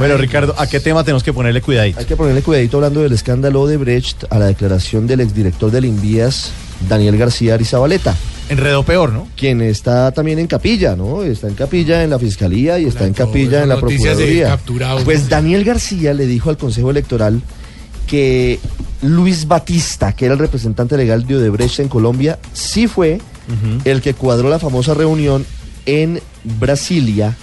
Bueno, Ricardo, ¿a qué tema tenemos que ponerle cuidadito? Hay que ponerle cuidadito hablando del escándalo de Brecht a la declaración del exdirector del Invías, Daniel García Arizabaleta, Enredo peor, ¿no? quien está también en capilla, ¿no? Está en capilla en la fiscalía y está en capilla en la procuraduría. Pues Daniel García le dijo al Consejo Electoral que Luis Batista, que era el representante legal de Odebrecht en Colombia, sí fue el que cuadró la famosa reunión en Brasilia,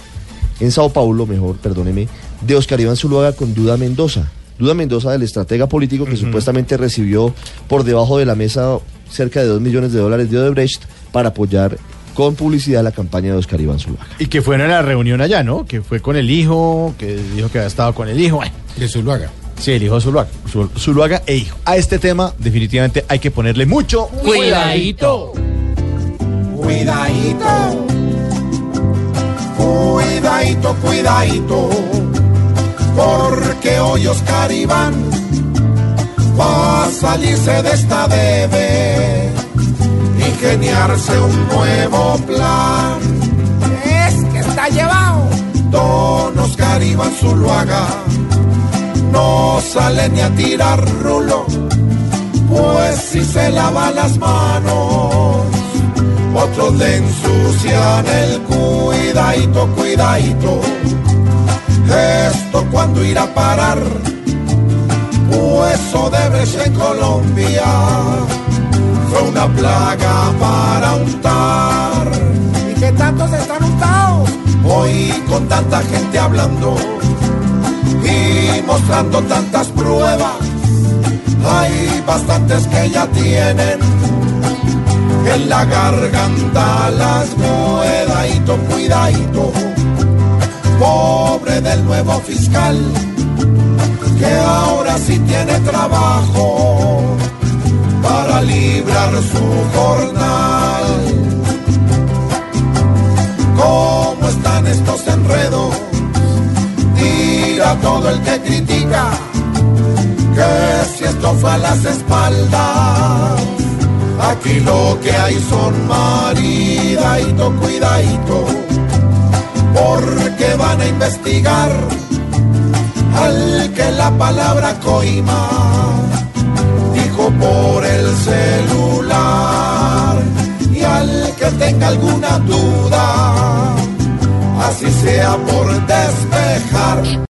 en Sao Paulo, mejor, perdóneme, de Oscar Iván Zuluaga con Duda Mendoza. Duda Mendoza, del estratega político que supuestamente recibió por debajo de la mesa cerca de 2 millones de dólares de Odebrecht para apoyar con publicidad la campaña de Oscar Iván Zuluaga. Y que fue en la reunión allá, ¿no? Que fue con el hijo, que dijo que había estado con el hijo. Bueno, De Zuluaga. sí, el hijo de Zuluaga. Zul- Zuluaga e hijo. A este tema, definitivamente, hay que ponerle mucho Cuidadito. Cuidadito, cuidadito, cuidadito, porque hoy Oscar Iván va a salirse de esta debe, ingeniarse un nuevo plan. Es que está llevado. Don Oscar Iván Zuluaga no sale ni a tirar rulo, pues si se lava las manos otros le ensucian el cuidadito, cuidadito. Esto cuando irá a parar, pues Odebrecht en Colombia fue una plaga para untar. ¿Y qué tantos están untados? Hoy con tanta gente hablando y mostrando tantas pruebas, hay bastantes que ya tienen en la garganta las cuidadito, cuidadito. Del nuevo fiscal, que ahora sí tiene trabajo para librar su jornal. ¿Cómo están estos enredos? Tira todo el que critica, que si esto fue a las espaldas. Aquí lo que hay son maridadito, cuidadito, porque van a investigar al que la palabra coima dijo por el celular y al que tenga alguna duda, así sea por despejar.